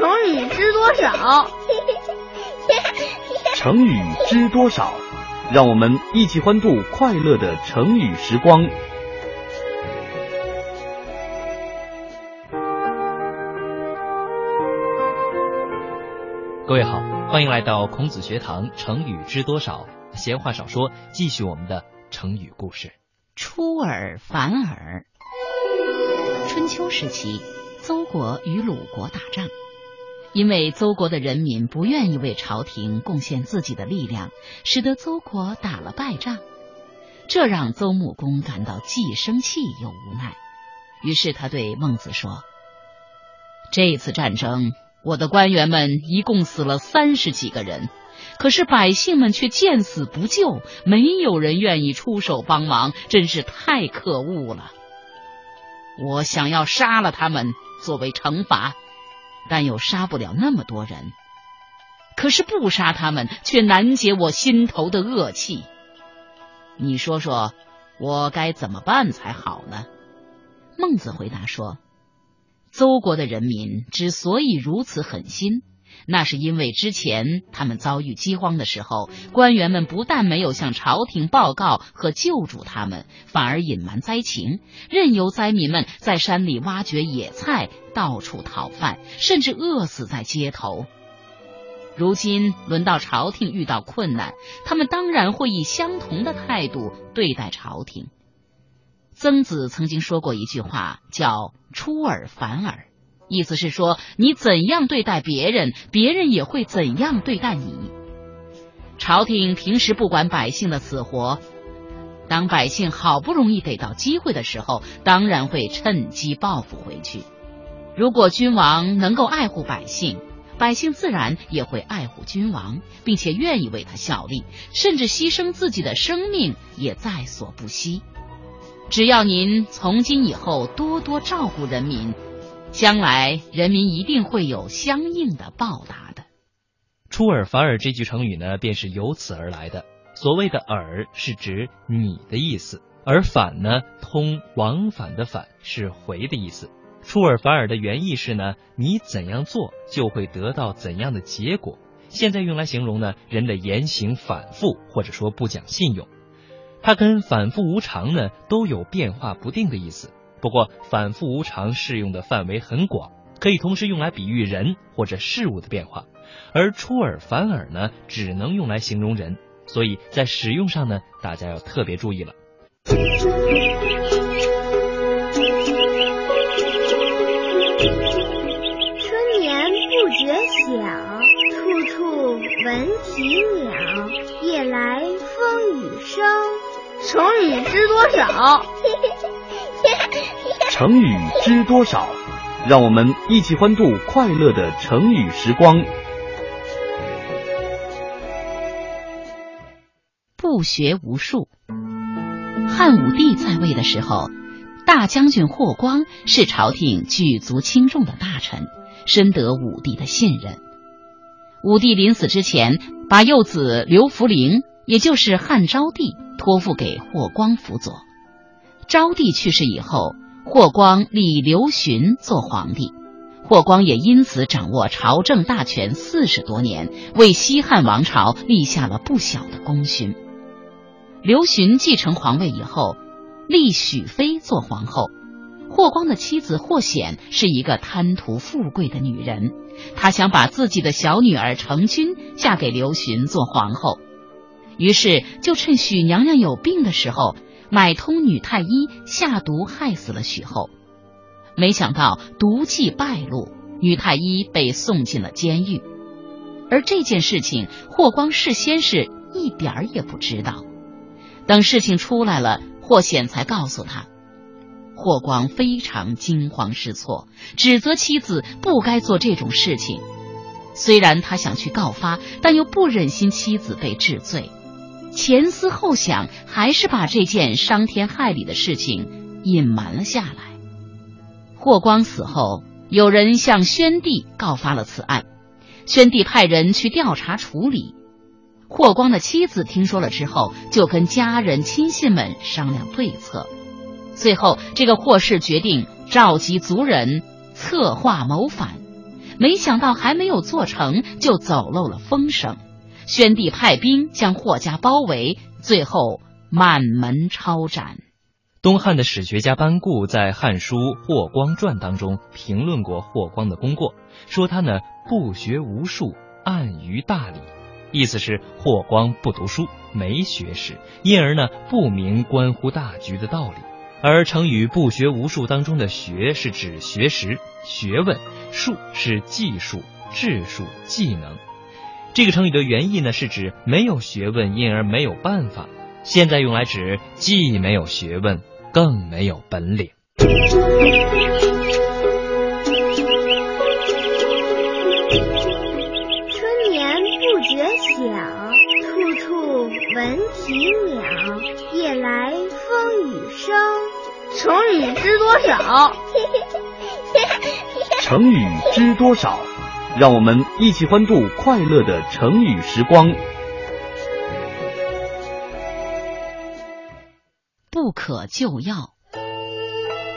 成语知多少？成语知多少？让我们一起欢度快乐的成语时光。各位好，欢迎来到孔子学堂。成语知多少？闲话少说，继续我们的成语故事。出尔反尔。春秋时期，邹国与鲁国打仗，因为邹国的人民不愿意为朝廷贡献自己的力量，使得邹国打了败仗。这让邹穆公感到既生气又无奈，于是他对孟子说：“这次战争。”我的官员们一共死了三十几个人，可是百姓们却见死不救，没有人愿意出手帮忙，真是太可恶了。我想要杀了他们作为惩罚，但又杀不了那么多人。可是不杀他们，却难解我心头的恶气。你说说，我该怎么办才好呢？孟子回答说。邹国的人民之所以如此狠心，那是因为之前他们遭遇饥荒的时候，官员们不但没有向朝廷报告和救助他们，反而隐瞒灾情，任由灾民们在山里挖掘野菜，到处讨饭，甚至饿死在街头。如今轮到朝廷遇到困难，他们当然会以相同的态度对待朝廷。曾子曾经说过一句话，叫“出尔反尔”，意思是说，你怎样对待别人，别人也会怎样对待你。朝廷平时不管百姓的死活，当百姓好不容易得到机会的时候，当然会趁机报复回去。如果君王能够爱护百姓，百姓自然也会爱护君王，并且愿意为他效力，甚至牺牲自己的生命也在所不惜。只要您从今以后多多照顾人民，将来人民一定会有相应的报答的。出尔反尔这句成语呢，便是由此而来的。所谓的“尔”是指你的意思，而“反”呢，通往返的“反”是回的意思。出尔反尔的原意是呢，你怎样做就会得到怎样的结果。现在用来形容呢，人的言行反复，或者说不讲信用。它跟反复无常呢都有变化不定的意思，不过反复无常适用的范围很广，可以同时用来比喻人或者事物的变化，而出尔反尔呢只能用来形容人，所以在使用上呢大家要特别注意了。春眠不觉晓，处处闻啼鸟，夜来风雨声。成语知多少？成语知多少？让我们一起欢度快乐的成语时光。不学无术。汉武帝在位的时候，大将军霍光是朝廷举足轻重的大臣，深得武帝的信任。武帝临死之前，把幼子刘弗陵，也就是汉昭帝。托付给霍光辅佐。昭帝去世以后，霍光立刘询做皇帝，霍光也因此掌握朝政大权四十多年，为西汉王朝立下了不小的功勋。刘询继承皇位以后，立许妃做皇后。霍光的妻子霍显是一个贪图富贵的女人，她想把自己的小女儿成君嫁给刘询做皇后。于是，就趁许娘娘有病的时候，买通女太医下毒害死了许后。没想到毒计败露，女太医被送进了监狱。而这件事情，霍光事先是一点儿也不知道。等事情出来了，霍显才告诉他。霍光非常惊慌失措，指责妻子不该做这种事情。虽然他想去告发，但又不忍心妻子被治罪。前思后想，还是把这件伤天害理的事情隐瞒了下来。霍光死后，有人向宣帝告发了此案，宣帝派人去调查处理。霍光的妻子听说了之后，就跟家人亲信们商量对策。最后，这个霍氏决定召集族人策划谋反，没想到还没有做成，就走漏了风声。宣帝派兵将霍家包围，最后满门抄斩。东汉的史学家班固在《汉书·霍光传》当中评论过霍光的功过，说他呢不学无术，暗于大礼，意思是霍光不读书，没学识，因而呢不明关乎大局的道理。而成语“不学无术”当中的“学”是指学识、学问，“术”是技术、智术、技能。这个成语的原意呢，是指没有学问，因而没有办法。现在用来指既没有学问，更没有本领。春眠不觉晓，处处闻啼鸟。夜来风雨声。成语知多少？成语知多少？让我们一起欢度快乐的成语时光。不可救药。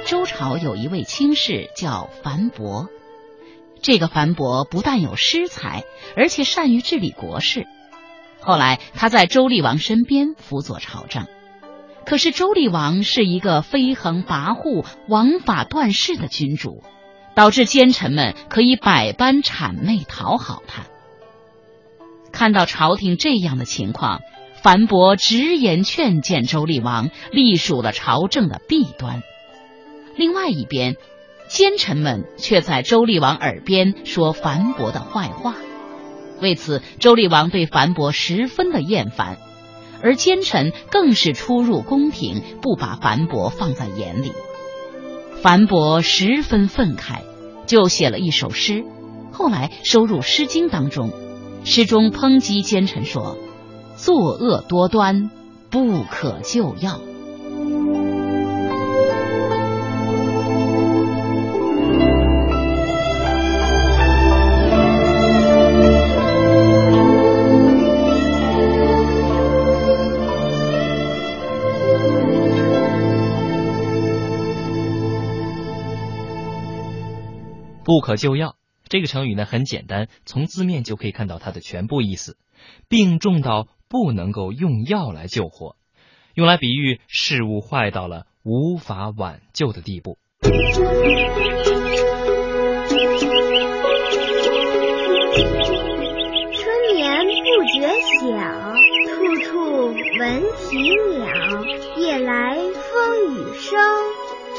周朝有一位卿士叫樊伯，这个樊伯不但有诗才，而且善于治理国事。后来他在周厉王身边辅佐朝政，可是周厉王是一个飞横跋扈、王法断事的君主。导致奸臣们可以百般谄媚讨好他。看到朝廷这样的情况，樊伯直言劝谏周厉王，隶属了朝政的弊端。另外一边，奸臣们却在周厉王耳边说樊伯的坏话。为此，周厉王对樊伯十分的厌烦，而奸臣更是出入宫廷，不把樊伯放在眼里。樊伯十分愤慨，就写了一首诗，后来收入《诗经》当中。诗中抨击奸臣说：“作恶多端，不可救药。”不可救药这个成语呢很简单，从字面就可以看到它的全部意思。病重到不能够用药来救活，用来比喻事物坏到了无法挽救的地步。春眠不觉晓，处处闻啼鸟。夜来风雨声。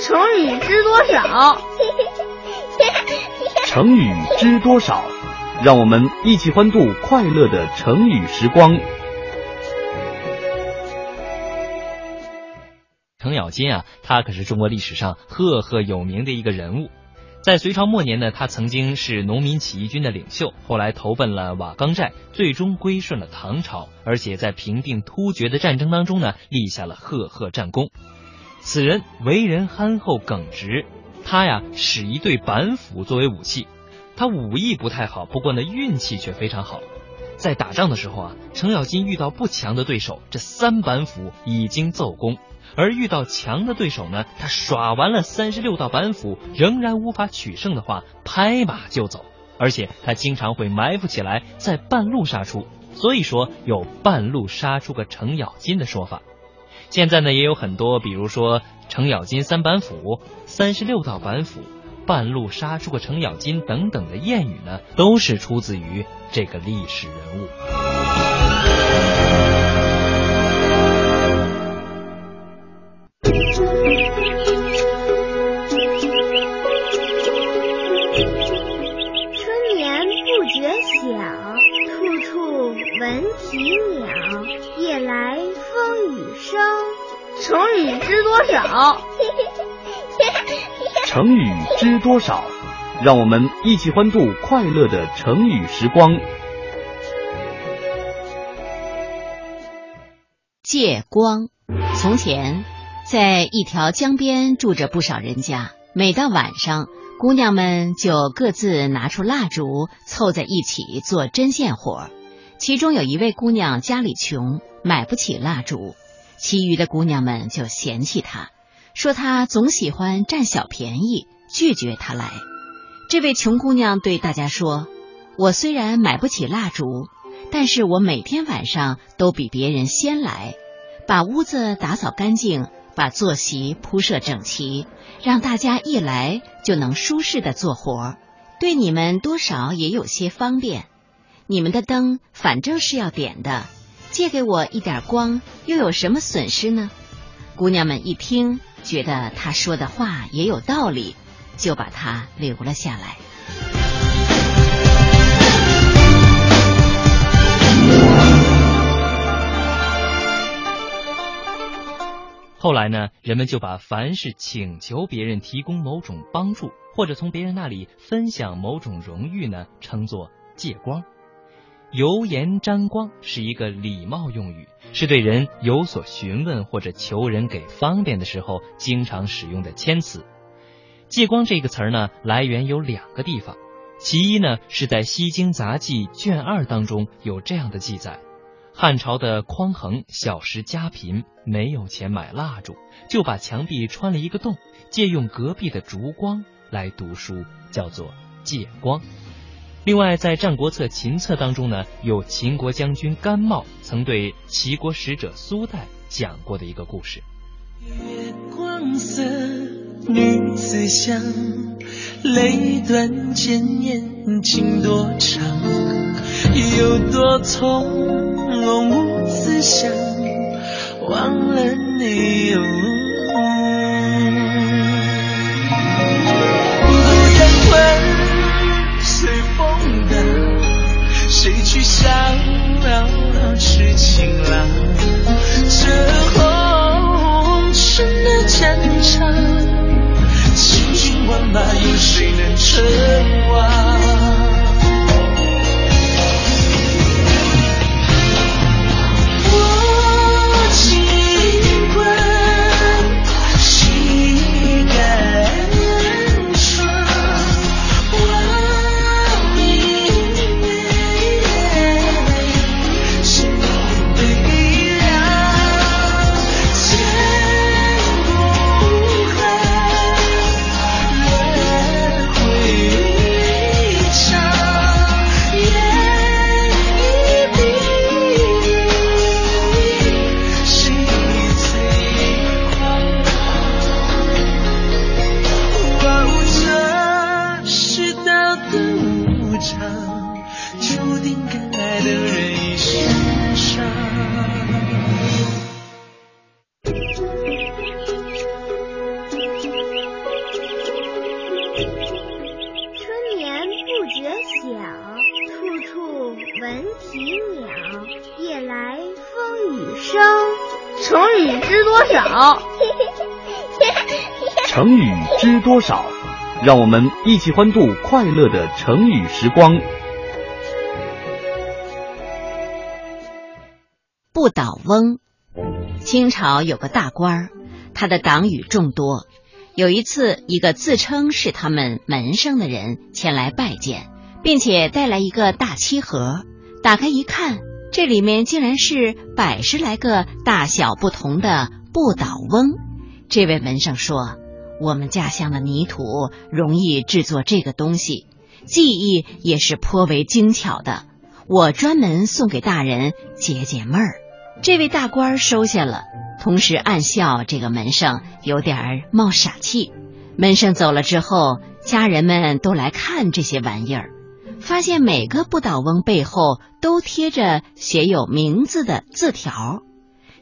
成语知多少？成语知多少？让我们一起欢度快乐的成语时光。程咬金啊，他可是中国历史上赫赫有名的一个人物。在隋朝末年呢，他曾经是农民起义军的领袖，后来投奔了瓦岗寨，最终归顺了唐朝，而且在平定突厥的战争当中呢，立下了赫赫战功。此人为人憨厚耿直，他呀使一对板斧作为武器。他武艺不太好，不过呢运气却非常好。在打仗的时候啊，程咬金遇到不强的对手，这三板斧已经奏功；而遇到强的对手呢，他耍完了三十六道板斧，仍然无法取胜的话，拍马就走。而且他经常会埋伏起来，在半路杀出，所以说有半路杀出个程咬金的说法。现在呢，也有很多，比如说程咬金三板斧、三十六道板斧、半路杀出个程咬金等等的谚语呢，都是出自于这个历史人物。啼鸟。夜来风雨声。成语知多少？成语知多少？让我们一起欢度快乐的成语时光。借光。从前，在一条江边住着不少人家。每到晚上，姑娘们就各自拿出蜡烛，凑在一起做针线活。其中有一位姑娘家里穷，买不起蜡烛。其余的姑娘们就嫌弃他，说他总喜欢占小便宜，拒绝他来。这位穷姑娘对大家说：“我虽然买不起蜡烛，但是我每天晚上都比别人先来，把屋子打扫干净，把坐席铺设整齐，让大家一来就能舒适的做活，对你们多少也有些方便。你们的灯反正是要点的，借给我一点光又有什么损失呢？”姑娘们一听，觉得她说的话也有道理。就把它留了下来。后来呢，人们就把凡是请求别人提供某种帮助，或者从别人那里分享某种荣誉呢，称作借光。油盐沾光是一个礼貌用语，是对人有所询问或者求人给方便的时候经常使用的谦词。借光这个词儿呢，来源有两个地方。其一呢，是在《西京杂记》卷二当中有这样的记载：汉朝的匡衡小时家贫，没有钱买蜡烛，就把墙壁穿了一个洞，借用隔壁的烛光来读书，叫做借光。另外，在《战国策·秦策》当中呢，有秦国将军甘茂曾对齐国使者苏代讲过的一个故事。月光色。女子香，泪断剑情多长，有多从容无思想，忘了你有。谁去想痴情郎？这红尘的战场。千军万马，有谁能称王？成语知多少？让我们一起欢度快乐的成语时光。不倒翁，清朝有个大官儿，他的党羽众多。有一次，一个自称是他们门生的人前来拜见，并且带来一个大漆盒。打开一看，这里面竟然是百十来个大小不同的不倒翁。这位门生说。我们家乡的泥土容易制作这个东西，技艺也是颇为精巧的。我专门送给大人解解闷儿。这位大官收下了，同时暗笑这个门生有点儿冒傻气。门生走了之后，家人们都来看这些玩意儿，发现每个不倒翁背后都贴着写有名字的字条，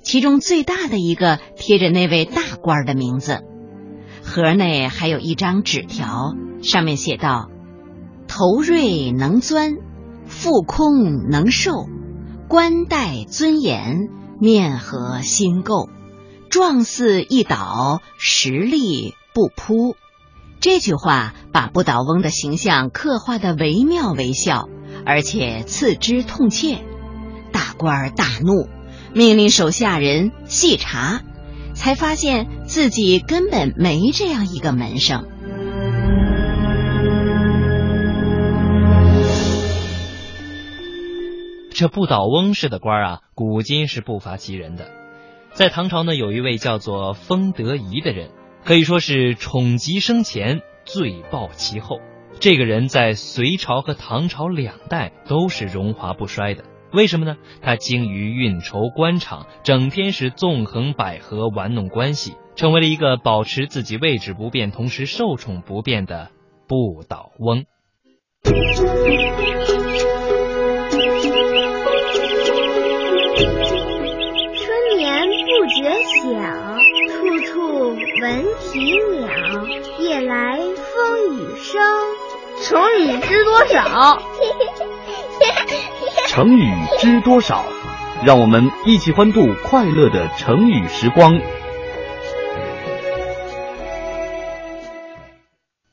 其中最大的一个贴着那位大官的名字。盒内还有一张纸条，上面写道：“头锐能钻，腹空能受，官带尊严，面和心构，状似一倒，实力不扑。”这句话把不倒翁的形象刻画的惟妙惟肖，而且刺之痛切。大官大怒，命令手下人细查。才发现自己根本没这样一个门生。这不倒翁式的官啊，古今是不乏其人的。在唐朝呢，有一位叫做封德仪的人，可以说是宠极生前，罪报其后。这个人在隋朝和唐朝两代都是荣华不衰的。为什么呢？他精于运筹官场，整天是纵横捭阖，玩弄关系，成为了一个保持自己位置不变，同时受宠不变的不倒翁。春眠不觉晓，处处闻啼鸟，夜来风雨声。成语知多少？成语知多少？让我们一起欢度快乐的成语时光。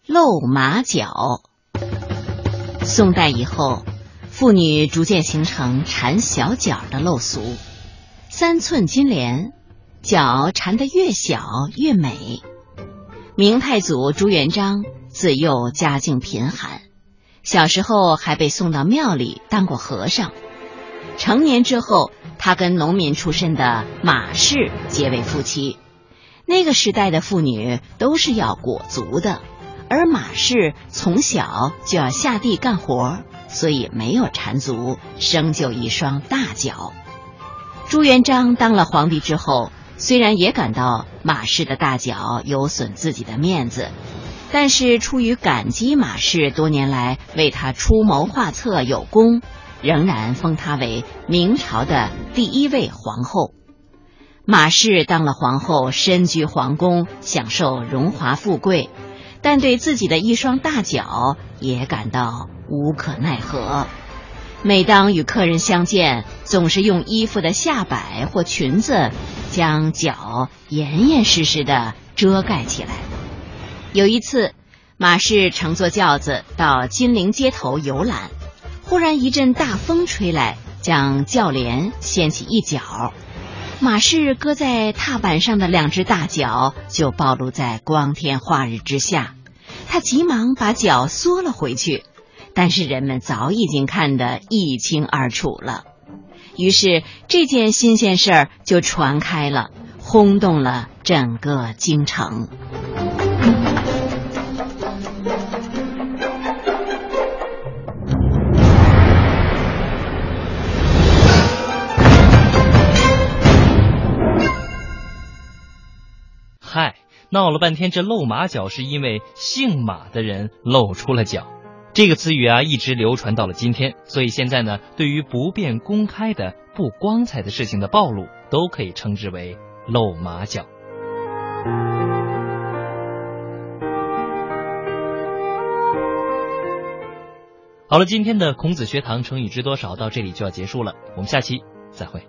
露马脚。宋代以后，妇女逐渐形成缠小脚的陋俗。三寸金莲，脚缠得越小越美。明太祖朱元璋自幼家境贫寒，小时候还被送到庙里当过和尚。成年之后，他跟农民出身的马氏结为夫妻。那个时代的妇女都是要裹足的。而马氏从小就要下地干活，所以没有缠足，生就一双大脚。朱元璋当了皇帝之后，虽然也感到马氏的大脚有损自己的面子，但是出于感激马氏多年来为他出谋划策有功，仍然封她为明朝的第一位皇后。马氏当了皇后，身居皇宫，享受荣华富贵。但对自己的一双大脚也感到无可奈何。每当与客人相见，总是用衣服的下摆或裙子将脚严严实实的遮盖起来。有一次，马氏乘坐轿子到金陵街头游览，忽然一阵大风吹来，将轿帘掀起一角。马氏搁在踏板上的两只大脚就暴露在光天化日之下，他急忙把脚缩了回去，但是人们早已经看得一清二楚了。于是这件新鲜事儿就传开了，轰动了整个京城。闹了半天，这露马脚是因为姓马的人露出了脚。这个词语啊，一直流传到了今天。所以现在呢，对于不便公开的不光彩的事情的暴露，都可以称之为露马脚。好了，今天的孔子学堂成语知多少到这里就要结束了，我们下期再会。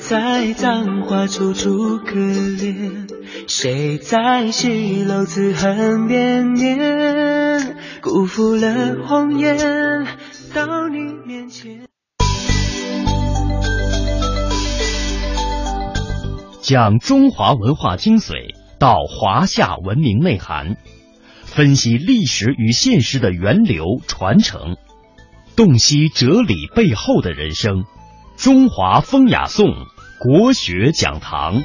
在葬花处处可怜？谁在西楼自恨绵绵？辜负了红颜，到你面前。讲中华文化精髓，到华夏文明内涵，分析历史与现实的源流传承，洞悉哲理背后的人生。中华风雅颂国学讲堂，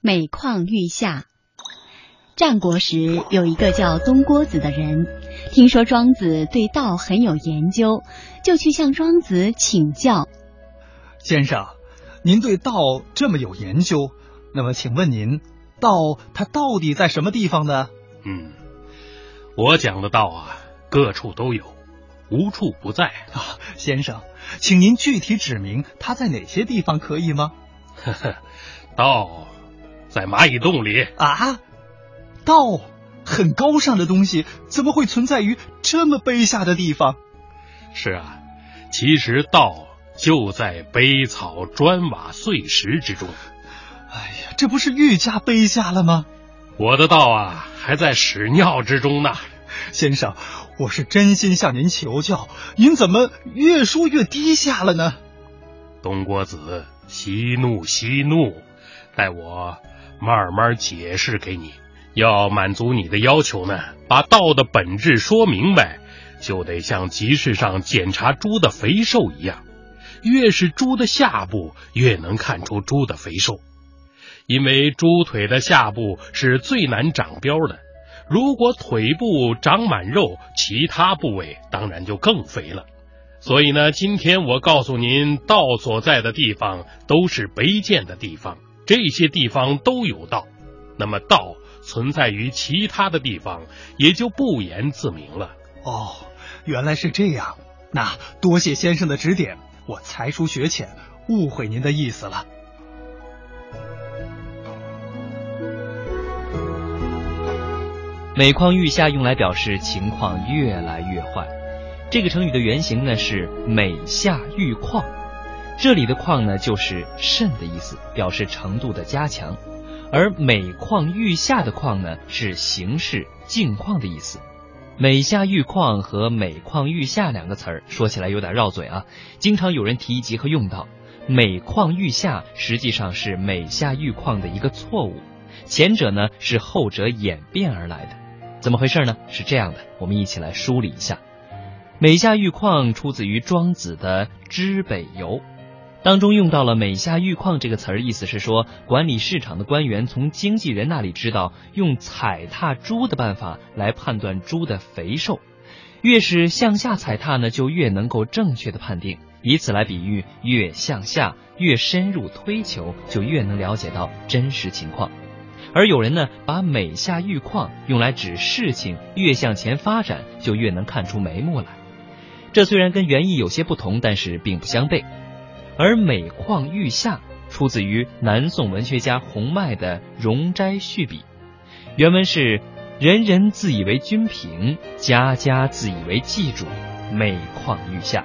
每况愈下。战国时有一个叫东郭子的人，听说庄子对道很有研究，就去向庄子请教。先生，您对道这么有研究，那么请问您，道它到底在什么地方呢？嗯。我讲的道啊，各处都有，无处不在啊。先生，请您具体指明它在哪些地方，可以吗？呵呵，道在蚂蚁洞里啊。道很高尚的东西，怎么会存在于这么卑下的地方？是啊，其实道就在碑草砖瓦碎石之中。哎呀，这不是愈加卑下了吗？我的道啊，还在屎尿之中呢。先生，我是真心向您求教，您怎么越说越低下了呢？东郭子，息怒息怒，待我慢慢解释给你。要满足你的要求呢，把道的本质说明白，就得像集市上检查猪的肥瘦一样，越是猪的下部，越能看出猪的肥瘦，因为猪腿的下部是最难长膘的。如果腿部长满肉，其他部位当然就更肥了。所以呢，今天我告诉您，道所在的地方都是卑贱的地方，这些地方都有道，那么道。存在于其他的地方，也就不言自明了。哦，原来是这样。那多谢先生的指点，我才疏学浅，误会您的意思了。每况愈下用来表示情况越来越坏。这个成语的原型呢是每下愈况，这里的况呢就是甚的意思，表示程度的加强。而每况愈下的况呢，是形势境况的意思。每下愈况和每况愈下两个词儿说起来有点绕嘴啊，经常有人提及和用到。每况愈下实际上是每下愈况的一个错误，前者呢是后者演变而来的。怎么回事呢？是这样的，我们一起来梳理一下。每下愈况出自于庄子的《知北游》。当中用到了“每下愈况”这个词儿，意思是说，管理市场的官员从经纪人那里知道用踩踏猪的办法来判断猪的肥瘦，越是向下踩踏呢，就越能够正确的判定，以此来比喻越向下越深入推求，就越能了解到真实情况。而有人呢，把“每下愈况”用来指事情越向前发展，就越能看出眉目来。这虽然跟原意有些不同，但是并不相悖。而每况愈下出自于南宋文学家洪迈的《容斋序笔》，原文是：“人人自以为君平，家家自以为祭主，每况愈下。”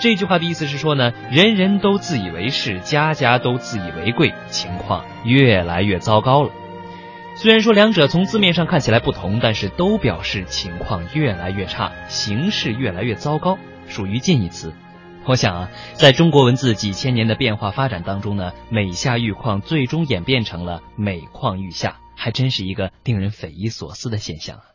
这句话的意思是说呢，人人都自以为是，家家都自以为贵，情况越来越糟糕了。虽然说两者从字面上看起来不同，但是都表示情况越来越差，形势越来越糟糕，属于近义词。我想啊，在中国文字几千年的变化发展当中呢，每下愈况最终演变成了每况愈下，还真是一个令人匪夷所思的现象啊。